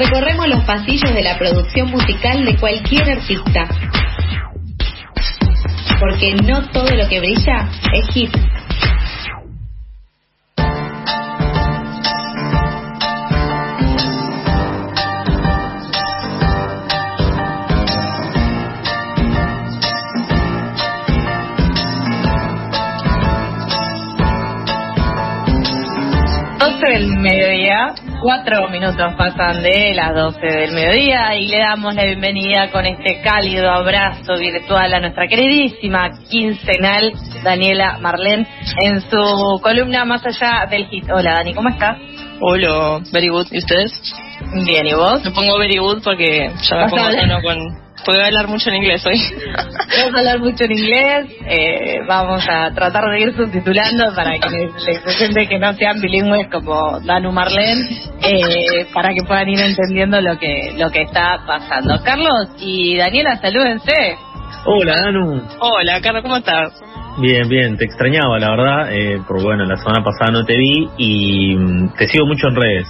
Recorremos los pasillos de la producción musical de cualquier artista. Porque no todo lo que brilla es hit. Cuatro minutos pasan de las 12 del mediodía y le damos la bienvenida con este cálido abrazo virtual a nuestra queridísima quincenal Daniela Marlén en su columna Más allá del hit. Hola Dani, ¿cómo estás? Hola, very good. ¿Y ustedes? Bien, ¿y vos? Me pongo very good porque ya me pongo tono con Puedo hablar mucho en inglés hoy. Vamos a hablar mucho en inglés. Eh, vamos a tratar de ir subtitulando para que les presente que no sean bilingües como Danu Marlene, eh, para que puedan ir entendiendo lo que lo que está pasando. Carlos y Daniela, salúdense. Hola, Danu. Hola, Carlos, ¿cómo estás? Bien, bien, te extrañaba, la verdad, eh, porque bueno, la semana pasada no te vi y mm, te sigo mucho en redes.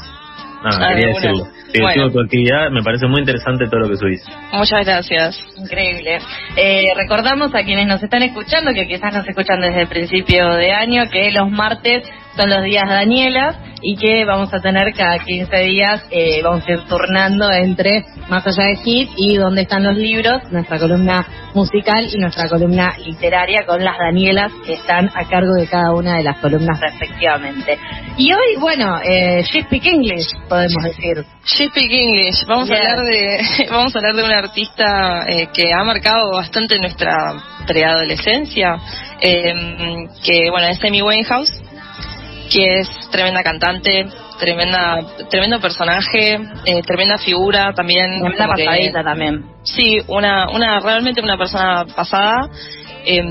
Nada, ah, quería decirlo. Te bueno. tu actividad, me parece muy interesante todo lo que subís. Muchas gracias. Increíble. Eh, recordamos a quienes nos están escuchando, que quizás nos escuchan desde el principio de año, que los martes son los días Daniela y que vamos a tener cada 15 días, eh, vamos a ir turnando entre Más allá de Hit y Dónde están los libros, nuestra columna musical y nuestra columna literaria con las Danielas que están a cargo de cada una de las columnas respectivamente. Y hoy, bueno, eh, She Speak English, podemos decir. She Speak English. Vamos a hablar de vamos a hablar de un artista eh, que ha marcado bastante nuestra preadolescencia, eh, que bueno, es Amy Winehouse que es tremenda cantante, tremenda, tremendo personaje, eh, tremenda figura también. Tremenda pasadita también. Sí, una, una, realmente una persona pasada eh,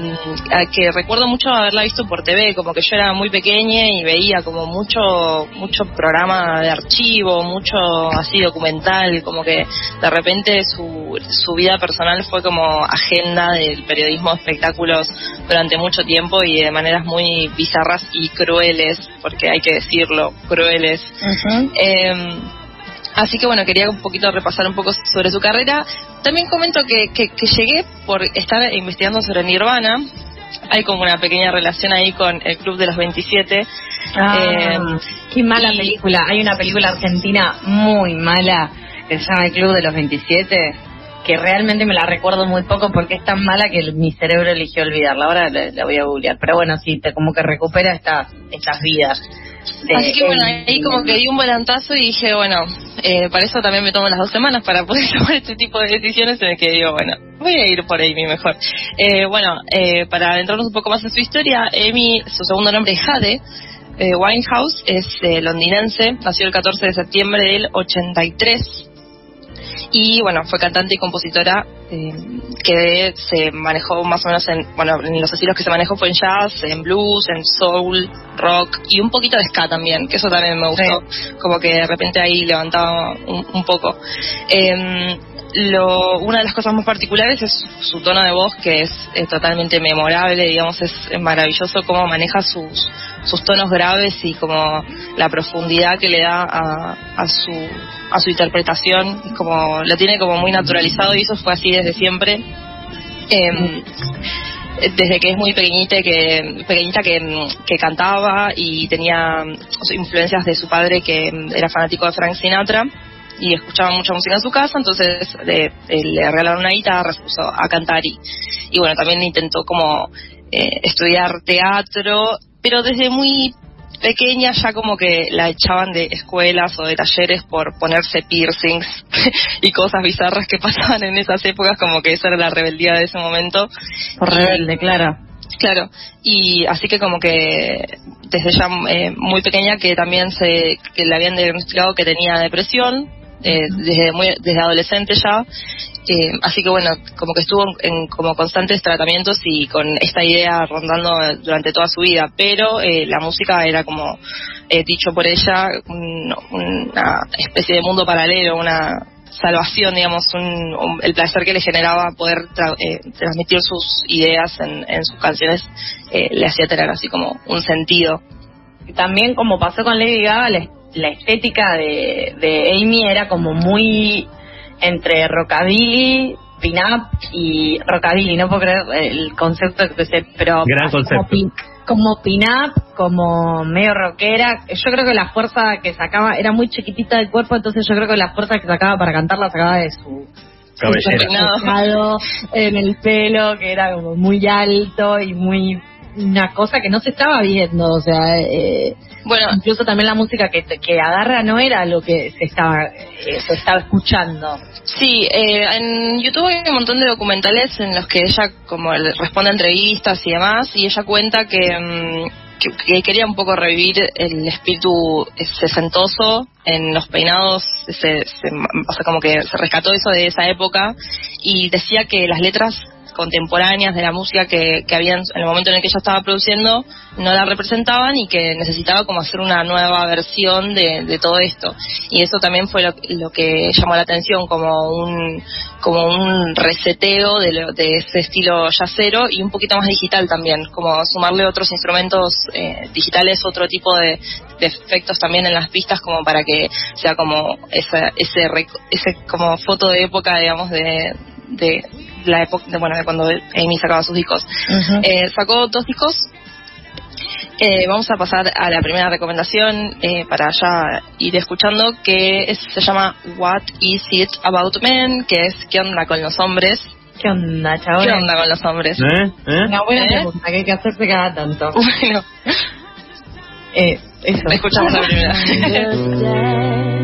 que recuerdo mucho haberla visto por TV, como que yo era muy pequeña y veía como mucho mucho programa de archivo, mucho así documental, como que de repente su, su vida personal fue como agenda del periodismo de espectáculos durante mucho tiempo y de maneras muy bizarras y crueles, porque hay que decirlo, crueles. Así que bueno, quería un poquito repasar un poco sobre su carrera también comento que, que, llegué por estar investigando sobre Nirvana. Hay como una pequeña relación ahí con el Club de los 27. Ah, eh, qué mala película. Hay una película argentina muy mala que se llama El Club de los 27 que realmente me la recuerdo muy poco porque es tan mala que mi cerebro eligió olvidarla. Ahora la, voy a googlear. Pero bueno, sí, te, como que recupera estas, estas vidas. Así que bueno, ahí como que di un volantazo y dije, bueno, eh, para eso también me tomo las dos semanas para poder tomar este tipo de decisiones en el que digo, bueno, voy a ir por Amy mejor. Eh, bueno, eh, para adentrarnos un poco más en su historia, Amy, su segundo nombre es Jade. Winehouse es londinense, nació el 14 de septiembre del 83 y bueno, fue cantante y compositora eh, que se manejó más o menos en, bueno, en los estilos que se manejó fue en jazz, en blues, en soul, rock y un poquito de ska también, que eso también me gustó, como que de repente ahí levantaba un, poco. Eh, lo, una de las cosas más particulares es su tono de voz, que es, totalmente memorable, digamos, es, maravilloso cómo maneja sus, sus tonos graves y como la profundidad que le da a, a su a su interpretación, como lo tiene como muy naturalizado y eso fue así desde siempre. Em, desde que es muy pequeñita que pequeñita que, que, cantaba y tenía influencias de su padre que era fanático de Frank Sinatra y escuchaba mucha música en su casa, entonces le, regalaron una guitarra, se puso a cantar y, y bueno, también intentó como eh, estudiar teatro, pero desde muy pequeña ya como que la echaban de escuelas o de talleres por ponerse piercings y cosas bizarras que pasaban en esas épocas, como que esa era la rebeldía de ese momento. Por rebelde, claro. Claro, y así que como que desde ya eh, muy pequeña que también se que le habían diagnosticado que tenía depresión eh, desde muy desde adolescente ya eh, así que bueno como que estuvo en, como constantes tratamientos y con esta idea rondando durante toda su vida pero eh, la música era como dicho por ella una especie de mundo paralelo una salvación digamos un, el placer que le generaba poder transmitir sus ideas en, en sus canciones le hacía tener así como un sentido. También como pasó con Lady Gaga la estética de Amy era como muy entre rockabilly, pin-up y rockabilly, no puedo creer el concepto que se, pero Gran concepto. como pin-up, como medio rockera. Yo creo que la fuerza que sacaba era muy chiquitita del cuerpo, entonces yo creo que la fuerza que sacaba para cantar la sacaba de su cabellera en el pelo, que era como muy alto y muy una cosa que no se estaba viendo, o sea, eh, bueno, incluso también la música que, que agarra no era lo que se estaba eh, se estaba escuchando. Sí, eh, en YouTube hay un montón de documentales en los que ella como responde a entrevistas y demás, y ella cuenta que, mm, que, quería un poco revivir el espíritu sesentoso en los peinados, se, o sea, como que se rescató eso de esa época y decía que las letras contemporáneas de la música que, que habían en el momento en el que ella estaba produciendo no la representaban y que necesitaba como hacer una nueva versión de, todo esto. Y eso también fue lo, que llamó la atención como un como un reseteo de, de ese estilo yacero y un poquito más digital también como sumarle otros instrumentos eh, digitales otro tipo de, efectos también en las pistas como para que sea como esa, ese ese como foto de época digamos de, de la época, de, bueno, de cuando Amy sacaba sus discos. eh, sacó dos discos. Eh, vamos a pasar a la primera recomendación eh, para ya ir escuchando, que se llama What Is It About Men, que es ¿Qué onda con los hombres? ¿Qué onda, chaval? ¿Qué onda con los hombres? ¿Eh? ¿Eh? Una buena ¿Eh? pregunta que hay que hacerse cada tanto. Bueno. Eh, eso. Escuchamos la primera.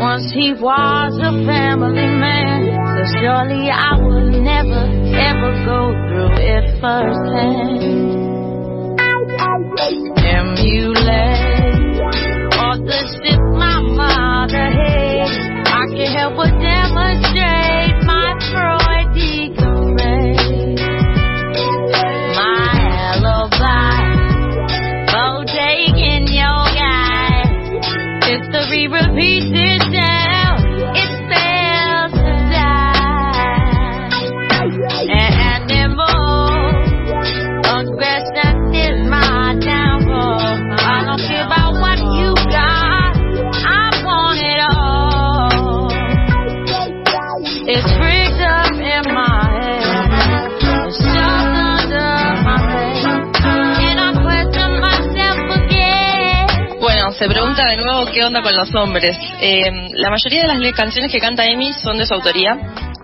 Once he was a family man, so surely I would never ever go through it firsthand. Emulate all the shit se pregunta de nuevo qué onda con los hombres. Eh, la mayoría de las canciones que canta Amy son de su autoría.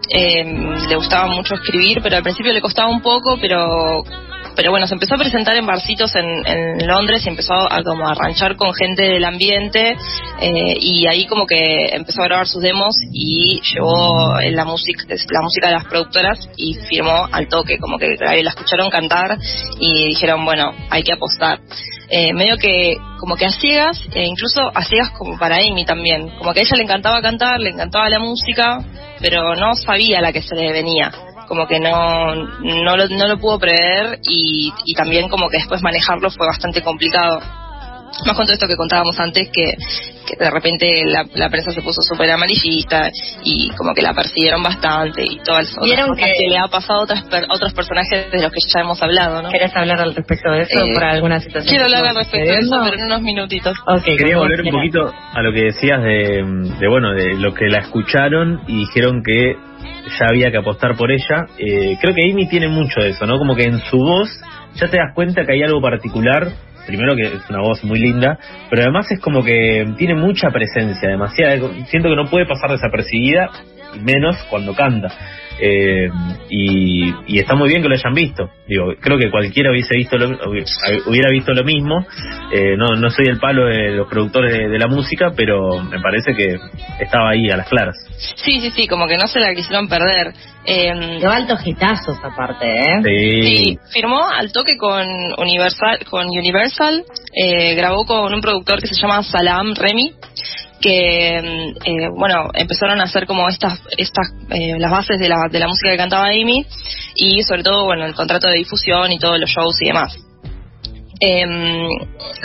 Eh, le gustaba mucho escribir, pero al principio le costaba un poco, pero pero bueno, se empezó a presentar en barcitos en, Londres y empezó a como a ranchar con gente del ambiente eh, y ahí como que empezó a grabar sus demos y llevó la música la música de las productoras y firmó al toque, como que la escucharon cantar y dijeron, bueno, hay que apostar eh, medio que como que a ciegas, e incluso a ciegas como para Amy también, como que a ella le encantaba cantar, le encantaba la música, pero no sabía la que se le venía, como que no, no, lo, no lo pudo prever y, y también como que después manejarlo fue bastante complicado más con todo esto que contábamos antes, que, que de repente la, la prensa se puso súper amarillista y como que la persiguieron bastante y todo eso. ¿Vieron que, le ha pasado a otras otros personajes de los que ya hemos hablado, ¿no? ¿Querés hablar al respecto de eso eh, por alguna situación? Quiero hablar al respecto de eso, pero en unos minutitos. Quería volver un poquito a lo que decías de, de, bueno, de lo que la escucharon y dijeron que ya había que apostar por ella. Eh, creo que Amy tiene mucho de eso, ¿no? Como que en su voz ya te das cuenta que hay algo particular primero que es una voz muy linda, pero además es como que tiene mucha presencia, demasiada, siento que no puede pasar desapercibida, menos cuando canta. Eh, y, está muy bien que lo hayan visto. Digo, creo que cualquiera hubiese visto lo, hubiera visto lo mismo. Eh, no, no soy el palo de los productores de, la música, pero me parece que estaba ahí a las claras. Sí, sí, sí, como que no se la quisieron perder. Eh, altos hitazos aparte, ¿eh? Sí. firmó al toque con Universal, con Universal eh, grabó con un productor que se llama Salam Remy que mm, eh, bueno empezaron a hacer como estas estas eh, las bases de la, de la música que cantaba Amy y sobre todo bueno el contrato de difusión y todos los shows y demás Eh,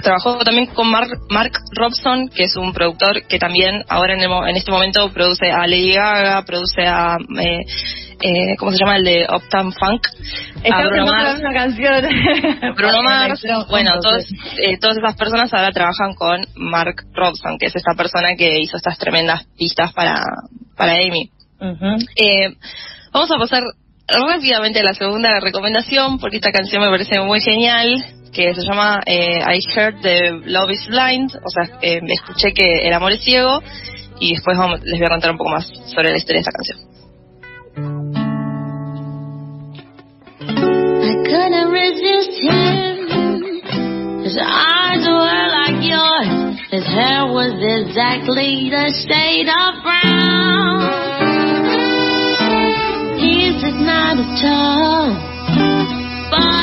trabajó también con Mark, Mark Robson, que es un productor que también ahora en, el, en este momento produce a Lady Gaga, produce a... Eh, eh, ¿cómo se llama? El de Uptown Funk. a Bruno Mars. una canción. Bruno Mars. bueno, todos, eh, todas esas personas ahora trabajan con Mark Robson, que es esta persona que hizo estas tremendas pistas para, para Amy. eh, vamos a pasar rápidamente a la segunda recomendación, porque esta canción me parece muy genial que se llama eh, I Heard the Love is Blind, o sea, eh, escuché que el amor es ciego, y después vamos, les voy a contar un poco más sobre la historia de esta canción. I couldn't resist him. His eyes were like yours. His hair was exactly the shade of brown. He's not a but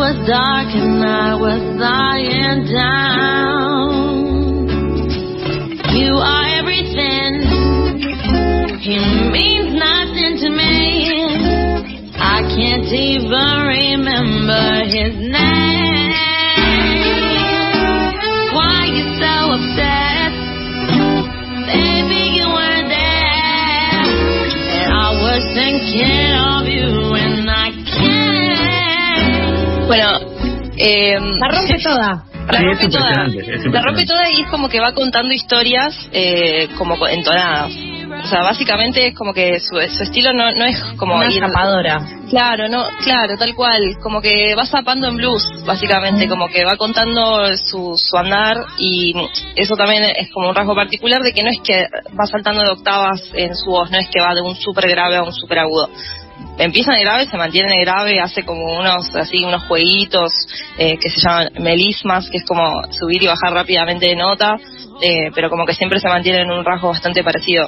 was dark and I was lying down. You are everything. He means nothing to me. I can't even remember his name. Eh, la rompe toda. La Sí, rompe toda. La rompe toda y es como que va contando historias eh, como co- entonadas. O sea, básicamente es como que su, su estilo no, no es como Una ir- zapadora. Claro, no, claro, tal cual, como que va zapando en blues, básicamente, como que va contando su, su andar y eso también es como un rasgo particular de que no es que va saltando de octavas en su voz, no es que va de un súper grave a un súper agudo. Empieza en grave, se mantiene en grave, hace como unos así unos jueguitos eh, que se llaman melismas, que es como subir y bajar rápidamente de nota, eh, pero como que siempre se mantiene en un rasgo bastante parecido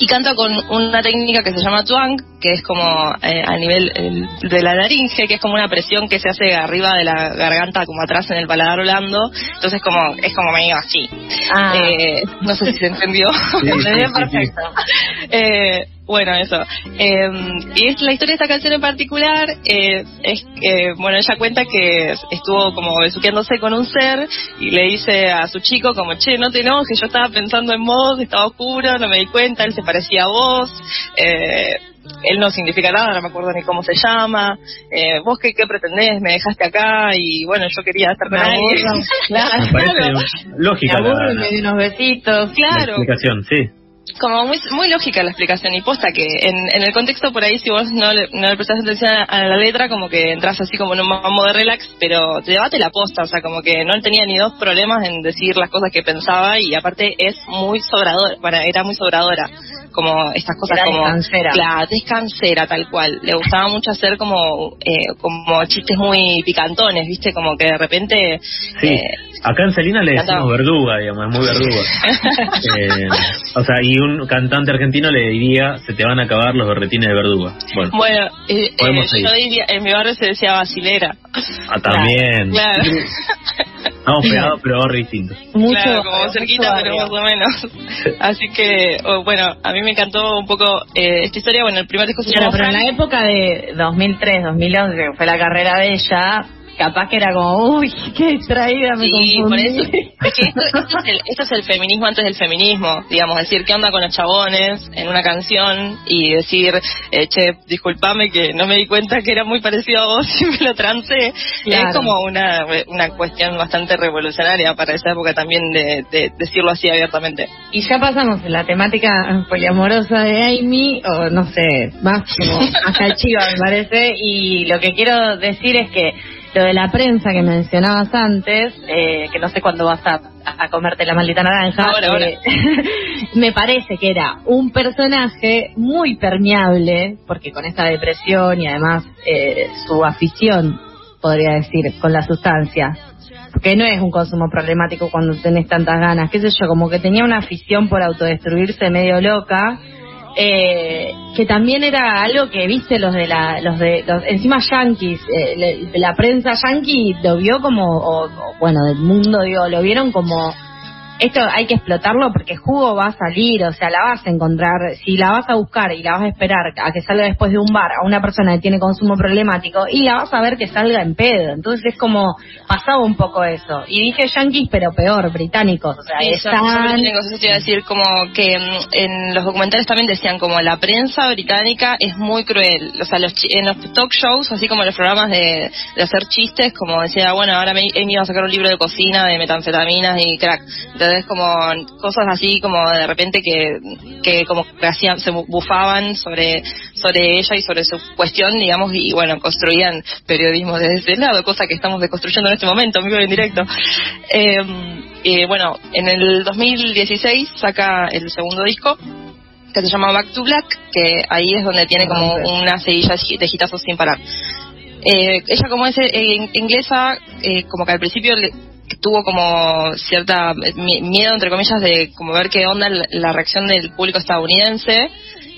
y canta con una técnica que se llama twang, que es como eh, a nivel el- de la laringe, que es como una presión que se hace arriba de la garganta, como atrás en el paladar blando, entonces como es como medio así. Ah. Eh, no sé si se entendió. Sí, sí, sí, perfecto. Bueno, eso. Eh, y es la historia de esta canción en particular eh, es que, bueno, ella cuenta que estuvo como besuqueándose con un ser y le dice a su chico como, che, no te enojes, yo estaba pensando en vos, estaba oscuro, no me di cuenta, él se parecía a vos. Eh, él no significa nada, no me acuerdo ni cómo se llama. Eh, vos qué, qué pretendés, me dejaste acá y bueno, yo quería estar con alguien. Claro. Parece Me lógica la, y me di unos besitos. la Claro. explicación, sí. Como muy, muy lógica la explicación y posta que en, en el contexto por ahí si vos no le, no le prestás atención a, a la letra como que entras así como en un mambo de relax pero te debate la posta o sea como que no tenía ni dos problemas en decir las cosas que pensaba y aparte es muy sobradora bueno, era muy sobradora como estas cosas Era como descansera. claro descansera tal cual le gustaba mucho hacer como eh, como chistes muy picantones viste como que de repente Sí. eh, Acá en le Cantaba. decimos verduga, digamos, es muy verduga. Eh, o sea, y un cantante argentino le diría, se te van a acabar los berretines de verduga. Bueno, bueno eh, Podemos eh, seguir. yo diría en mi barrio se decía basilera ah, también. Claro. Estamos pegados, pero barrio distinto. Mucho, claro, como mucho cerquita, pero barrio. más o menos. Así que, oh, bueno, a mí me encantó un poco eh, esta historia. Bueno, el primer disco se Claro, llama pero en la época de 2003, 2011, que fue la carrera de ella, capaz que era como, uy, qué distraída, me Sí, por eso. Es que esto, esto es el, esto es el feminismo antes del feminismo, digamos, decir qué onda con los chabones en una canción y decir, eh, che, discúlpame que no me di cuenta que era muy parecido a vos y me lo trancé. Claro. Es como una, una cuestión bastante revolucionaria para esa época también de, de decirlo así abiertamente. Y ya pasamos en la temática poliamorosa de Amy, o no sé, más como hasta chiva me parece, y lo que quiero decir es que lo de la prensa que mencionabas antes, eh, que no sé cuándo vas a, a comerte la maldita naranja, Ahora, ahora. eh, me parece que era un personaje muy permeable, porque con esta depresión y además eh, su afición, podría decir, con la sustancia, que no es un consumo problemático cuando tenés tantas ganas, qué sé yo, como que tenía una afición por autodestruirse medio loca, eh, que también era algo que viste los de la, los de, los, encima yankees, eh, le- la prensa yankee lo vio como, o, o, bueno, del mundo digo, lo vieron como esto hay que explotarlo porque jugo va a salir, o sea, la vas a encontrar, si la vas a buscar y la vas a esperar a que salga después de un bar a una persona que tiene consumo problemático y la vas a ver que salga en pedo. Entonces es como pasaba un poco eso. Y dije yanquis, pero peor, británicos. O sea, Sí, británicos, eso te iba a decir, como que mm, en los documentales también decían como la prensa británica es muy cruel. O sea, los en los talk shows, así como en los programas de, de hacer chistes, como decía, bueno, ahora me- Amy va a sacar un libro de cocina de metanfetaminas y crack. Entonces, como cosas así, como de repente que, que como que hacían, se bu- bufaban sobre, sobre ella y sobre su cuestión, digamos, y bueno, construían periodismo desde ese lado, cosa que estamos deconstruyendo en este momento, amigo en directo. Eh, eh, bueno, en el 2016 saca el segundo disco que se llama Back to Black, que ahí es donde tiene como una seguilla de hitazos sin parar. Eh, ella como es eh, inglesa, eh, como que al principio le- tuvo como cierta eh, mi- miedo, entre comillas, de como ver qué onda la, reacción del público estadounidense,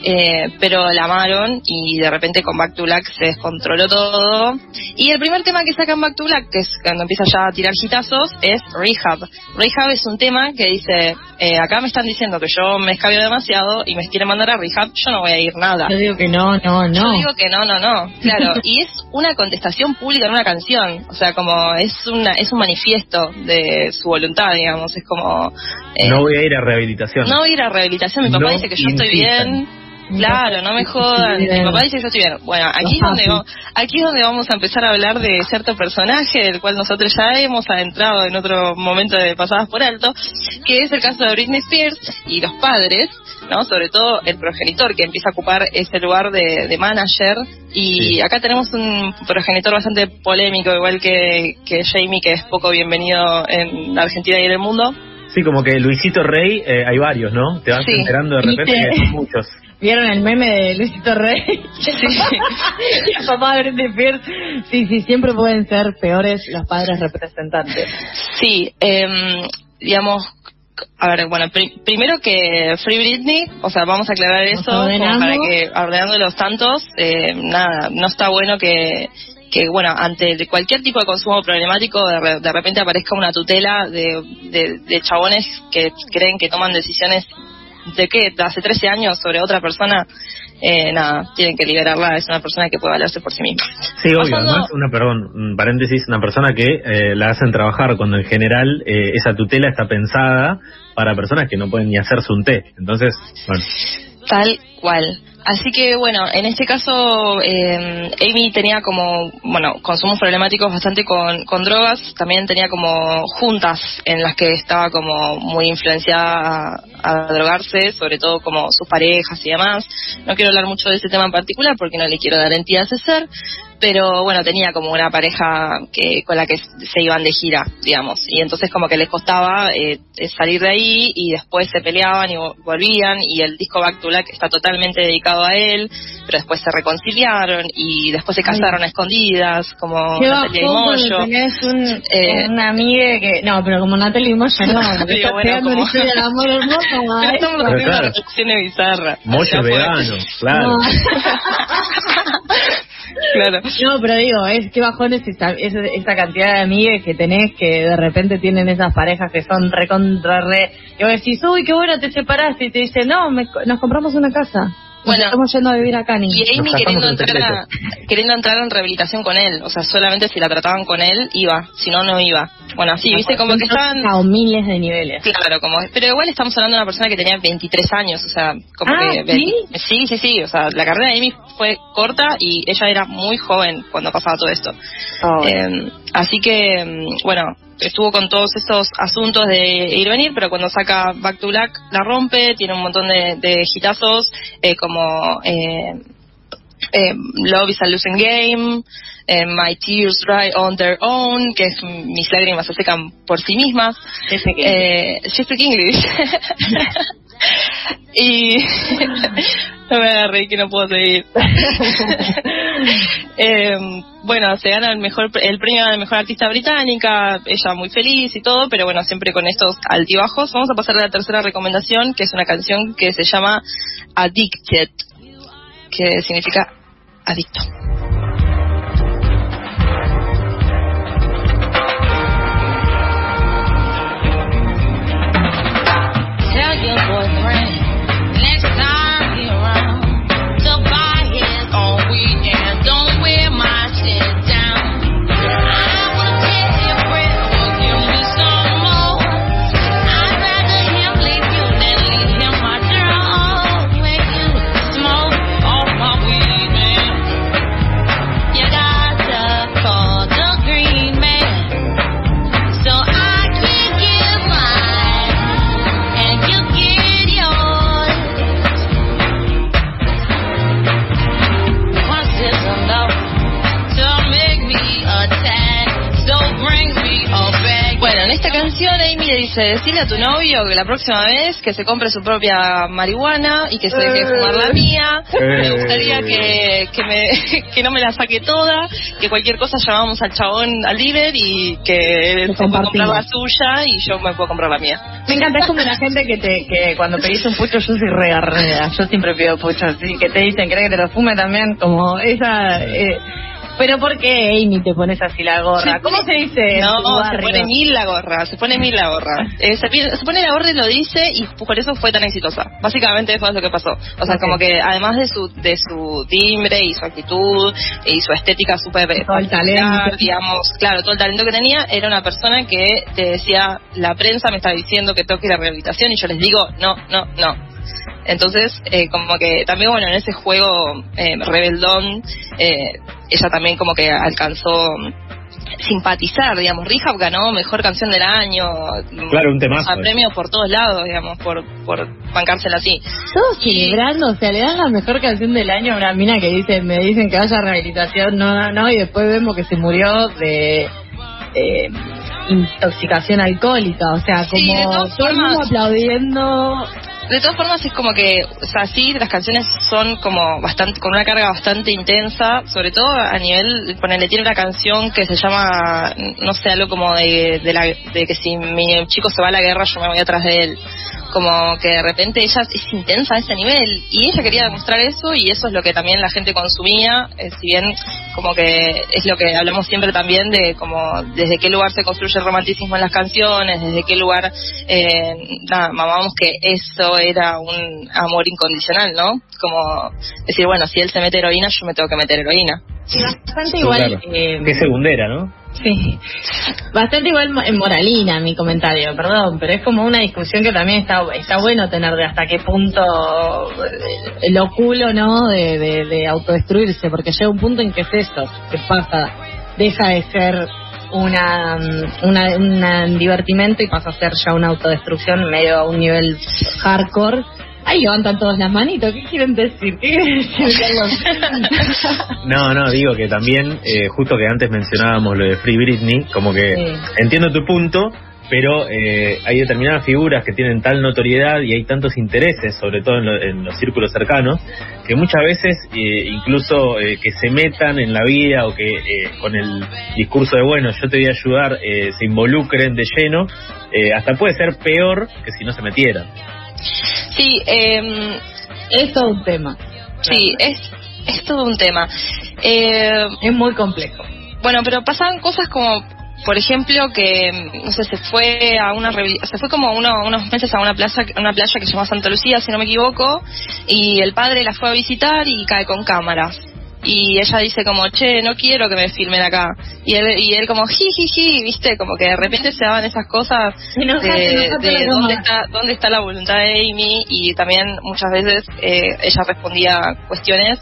eh, pero la amaron y de repente con Back to Black se descontroló todo. Y el primer tema que sacan Back to Black, que es cuando empieza ya a tirar hitazos, es Rehab. Rehab es un tema que dice, eh, acá me están diciendo que yo me escabio demasiado y me quieren mandar a Rehab, yo no voy a ir nada. Yo digo que no, no, Yo no. digo que no, no, no, claro. Y es una contestación pública en una canción. O sea, como es una es un manifiesto de su voluntad, digamos. Es como. eh, No voy a ir a rehabilitación. no voy a ir a rehabilitación. Mi papá No dice que yo estoy insistan. bien. Claro, no me jodan. Mi papá dice que yo estoy bien. Bueno, aquí es, donde, va- aquí es donde vamos a empezar a hablar de cierto personaje del cual nosotros ya hemos adentrado en otro momento de pasadas por alto, que es el caso de Britney Spears y los padres, ¿no? Sobre todo el progenitor que empieza a ocupar ese lugar de, de manager. Y Sí. acá tenemos un progenitor bastante polémico, igual que, que Jamie, que es poco bienvenido en la Argentina y en el mundo. Sí, como que Luisito Rey, eh, hay varios, ¿no? Te vas Sí. enterando de repente ¿Viste? que son muchos. ¿Vieron el meme de Luisito Rey? Sí. el papá de Britney Spears. Sí, sí, siempre pueden ser peores los padres representantes. Sí, em, digamos, a ver, bueno, pri- primero que Free Britney, o sea, vamos a aclarar eso, como para que, ordenando los tantos, eh, nada, no está bueno que, que, bueno, ante cualquier tipo de consumo problemático, de, re- de repente aparezca una tutela de, de, de chabones que creen que toman decisiones de qué, de hace 13 años sobre otra persona, eh, nada, tienen que liberarla, es una persona que puede valerse por sí misma. Sí, obvio, Pasando- además, una, perdón, un paréntesis, una persona que eh, la hacen trabajar cuando en general eh, esa tutela está pensada para personas que no pueden ni hacerse un té. Entonces, bueno, Tal cual. Así que bueno, en este caso eh, Amy tenía como, bueno, consumos problemáticos bastante con, con drogas, también tenía como juntas en las que estaba como muy influenciada a, drogarse, sobre todo como sus parejas y demás. No quiero hablar mucho de ese tema en particular porque no le quiero dar entidad a ser, pero bueno, tenía como una pareja que con la que se iban de gira, digamos, y entonces como que les costaba eh, eh, salir de ahí y después se peleaban y vo- volvían y el disco Back to Black está totalmente dedicado a él, pero después se reconciliaron y después se casaron a escondidas, como Qué Natalia Moyo. tenés un, Eh, una amiga que... No, pero como Natalie y Moyo no, Digo, bueno, como- historia de amor hermosa. Pero maestra. estamos haciendo claro. una reflexión bizarra. Moyo vegano, claro. No. claro. No, pero digo, es que bajón es esa, es cantidad de amigues que tenés que de repente tienen esas parejas que son recontra re. Y vos decís, uy, qué bueno, te separaste. Y te dicen, no, me- nos compramos una casa. Bueno. estamos yendo a vivir acá, ni. Y Amy queriendo en entrar, a- queriendo entrar en rehabilitación con él. O sea, solamente si la trataban con él, iba. Si no, no iba. Bueno, así, viste, como que estaban... A miles de niveles. Claro, como, pero igual estamos hablando de una persona que tenía 23 años, o sea, como Ah, que... ¿sí? sí, sí, sí, o sea, la carrera de Amy fue corta y ella era muy joven cuando pasaba todo esto. Eh, así que, mm, bueno, estuvo con todos estos asuntos de ir y venir, pero cuando saca Back to Black la rompe, tiene un montón de, de hitazos, eh, como eh, eh, Love is a Losing Game, eh, My Tears Dry on Their Own, que es Mis lágrimas se secan por sí mismas. Eh, she speak English. y no me agarré que no puedo seguir. Eh, bueno, se gana el mejor el premio de mejor artista británica, ella muy feliz y todo, pero bueno, siempre con estos altibajos. Vamos a pasar a la tercera recomendación, que es una canción que se llama Addicted, que significa adicto. Dice, decirle a tu novio que la próxima vez que se compre su propia marihuana y que se deje de fumar la mía. Me Eh. gustaría que, que, me, que no me la saque toda, que cualquier cosa llamamos al chabón al líder y que él se puede comprar la suya y yo me puedo comprar la mía. Me encanta, es como la gente que te que cuando pedís un pucho, yo soy re garrera, yo siempre pido pucho, así que te dicen, ¿querés que te lo fume también? Como esa... Eh, pero ¿por qué, Amy, te pones así la gorra? Se ¿Cómo se dice? No, se pone mil la gorra, se pone mil la gorra. Eh, se, se pone la gorra y lo dice y por eso fue tan exitosa. Básicamente eso es lo que pasó. O sea, como que además de su de su timbre y su actitud y su estética súper Todo el talento. particular, digamos, claro, todo el talento que tenía, era una persona que te decía, la prensa me está diciendo que toque la rehabilitación y yo les digo, no, no, no. Entonces, eh, como que también, bueno, en ese juego eh, rebeldón, eh, ella también como que alcanzó simpatizar, digamos. Rehab ganó mejor canción del año. Claro, un temazo. A premios por todos lados, digamos, por, por bancársela así. Todos celebrando, o sea, le dan la mejor canción del año a una mina que dice, me dicen que vaya a rehabilitación, no, no, no, y después vemos que se murió de eh, intoxicación alcohólica, o sea, Sí, como todas todo el mundo formas. aplaudiendo. De todas formas es como que, o sea, sí, las canciones son como bastante, con una carga bastante intensa, sobre todo a nivel, ponele, tiene una canción que se llama, no sé, algo como de, de, la, de que si mi chico se va a la guerra yo me voy atrás de él. Como que de repente ella es intensa a ese nivel y ella quería demostrar eso y eso es lo que también la gente consumía, eh, si bien como que es lo que hablamos siempre también de como desde qué lugar se construye el romanticismo en las canciones, desde qué lugar eh, nada, mamamos que eso era un amor incondicional, ¿no? Como decir, bueno, si él se mete heroína, yo me tengo que meter heroína. Bastante Sí, igual. claro. eh, Qué segundera, ¿no? Sí, bastante igual en moralina mi comentario, perdón, pero es como una discusión que también está está bueno tener de hasta qué punto eh, lo culo, ¿no? De, de, de autodestruirse, porque llega un punto en que es esto, que pasa, deja de ser una, mm, una, un divertimento y pasa a ser ya una autodestrucción medio a un nivel hardcore. Ahí levantan todas las manitos, ¿qué quieren decir? ¿Qué quieren decir? No, no, digo que también, eh, justo que antes mencionábamos lo de Free Britney, como que Sí. entiendo tu punto, pero eh, hay determinadas figuras que tienen tal notoriedad y hay tantos intereses, sobre todo en, lo- en los círculos cercanos, que muchas veces eh, incluso eh, que se metan en la vida o que eh, con el discurso de, bueno, yo te voy a ayudar, eh, se involucren de lleno, eh, hasta puede ser peor que si no se metieran. Sí, eh, es todo un tema, sí, es, es todo un tema. Eh, es muy complejo. Bueno, pero pasaban cosas como, por ejemplo, que no sé, se fue a una se fue como uno- unos meses a una playa, a una playa que se llama Santa Lucía, si no me equivoco, y el padre la fue a visitar y cae con cámaras. Y ella dice como, che, no quiero que me filmen acá. Y él, y él como, jijiji, viste, como que de repente se daban esas cosas Enojate, de, enojate de dónde, está, dónde está la voluntad de Amy y también muchas veces eh, ella respondía cuestiones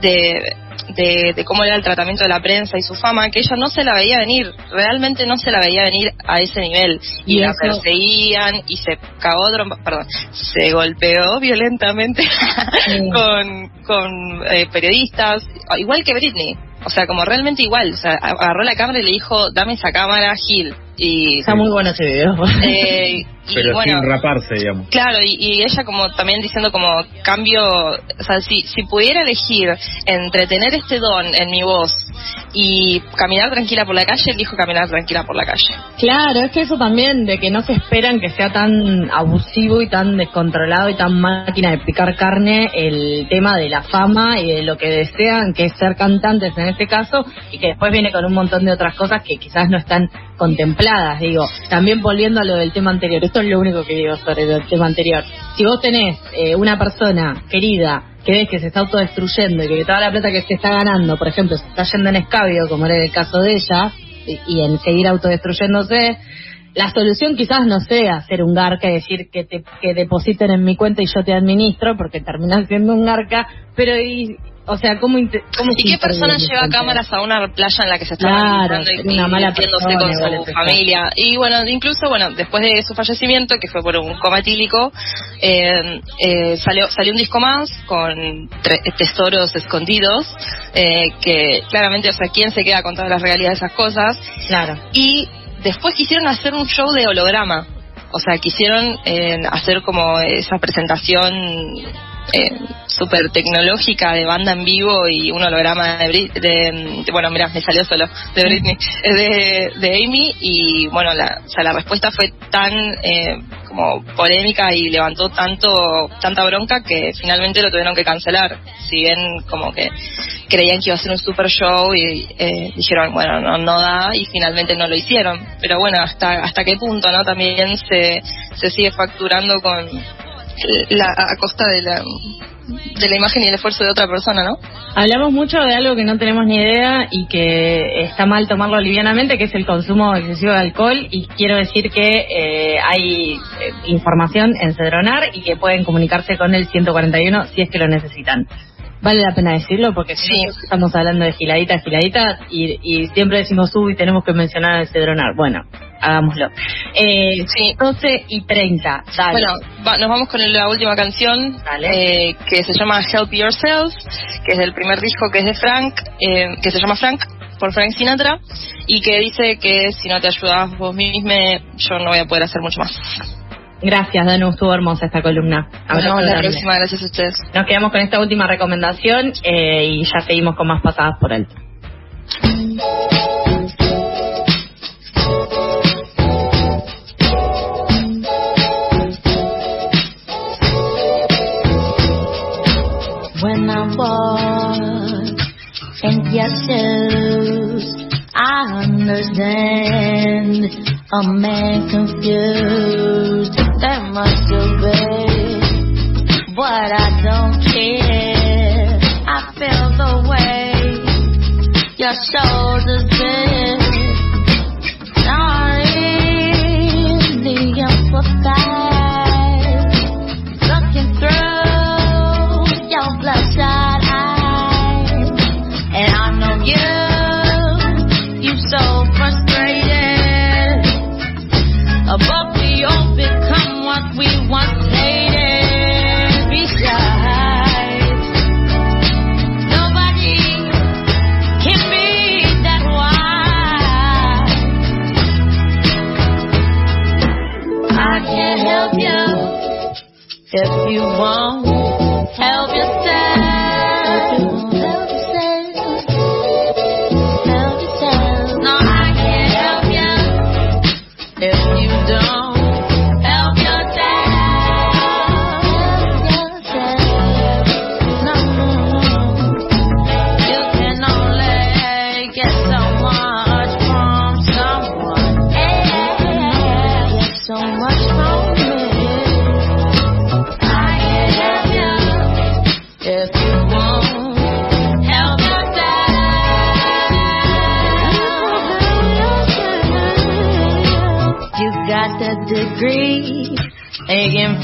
de, de, de cómo era el tratamiento de la prensa y su fama, que ella no se la veía venir, realmente no se la veía venir a ese nivel. Y, Y la eso- perseguían y se cagó, perdón, se golpeó violentamente Sí. con, con eh, periodistas, igual que Britney. O sea, como realmente igual. O sea, agarró la cámara y le dijo, dame esa cámara, Gil. Y, Está muy bueno ese video. eh, y Pero bueno, sin raparse, digamos. Claro, y, y ella como también diciendo como cambio, o sea, si, si pudiera elegir entre tener este don en mi voz y caminar tranquila por la calle, elijo caminar tranquila por la calle. Claro, es que eso también, de que no se esperan que sea tan abusivo y tan descontrolado y tan máquina de picar carne el tema de la fama y de lo que desean, que es ser cantantes en este caso, y que después viene con un montón de otras cosas que quizás no están contempladas. Digo, también volviendo a lo del tema anterior, esto es lo único que digo sobre el tema anterior. Si vos tenés eh, una persona querida que ves que se está autodestruyendo y que toda la plata que se está ganando, por ejemplo, se está yendo en escabio, como era el caso de ella, y, en seguir autodestruyéndose, la solución quizás no sea hacer un garca y decir que te que depositen en mi cuenta y yo te administro, porque terminás siendo un garca, pero y, o sea, ¿cómo, cómo ¿Y qué persona lleva cámaras a una playa en la que se está Claro, y, una mala persona, con su familia? Y bueno, incluso, bueno, después de su fallecimiento, que fue por un coma etílico, eh, eh, salió, salió un disco más con tre- tesoros escondidos, eh, que claramente, o sea, ¿quién se queda con todas las regalías de esas cosas? Claro. Y después quisieron hacer un show de holograma. O sea, quisieron eh, hacer como esa presentación eh, súper tecnológica de banda en vivo y un holograma de, de, bueno mira me salió solo de Britney de, de Amy y bueno la, o sea, la respuesta fue tan eh, como polémica y levantó tanto tanta bronca que finalmente lo tuvieron que cancelar. Si bien como que creían que iba a ser un super show y eh, dijeron bueno no no da y finalmente no lo hicieron. Pero bueno hasta hasta qué punto no también se se sigue facturando con la, a costa de la, de la imagen y el esfuerzo de otra persona, ¿no? Hablamos mucho de algo que no tenemos ni idea y que está mal tomarlo livianamente, que es el consumo excesivo de alcohol. Y quiero decir que eh, hay eh, información en Cedronar y que pueden comunicarse con el 141 si es que lo necesitan. Vale la pena decirlo porque sí. estamos hablando de giladita, giladita y, y siempre decimos sub y tenemos que mencionar el Cedronar. Bueno, hagámoslo. Eh, sí. 12 y 30. Dale. Bueno, nos vamos con la última canción eh, que se llama Help Yourself, que es del primer disco que es de Frank, eh, que se llama Frank por Frank Sinatra y que dice que si no te ayudas vos mismo yo no voy a poder hacer mucho más. Gracias, Danu, estuvo hermosa esta columna. La próxima, gracias a ustedes. Nos quedamos con esta última recomendación eh, y ya seguimos con más pasadas por alto. When I walk in your shoes, I understand a man confused. That must have been, but I don't care. I feel the way your shoulders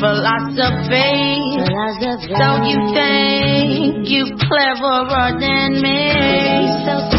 in philosophy. Don't you think you cleverer than me? But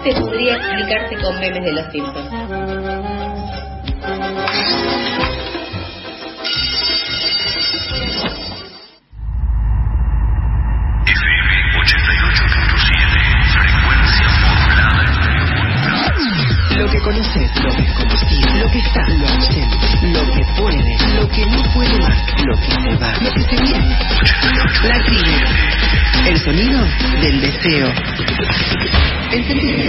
tranquilamente podría explicarse con memes de los Simpsons. Lo que conoces, lo desconocido, lo que está, lo ausente, lo que puede, lo que no puede más, lo que se va, lo que se viene. La tribu, el sonido del deseo. ¿Entendido?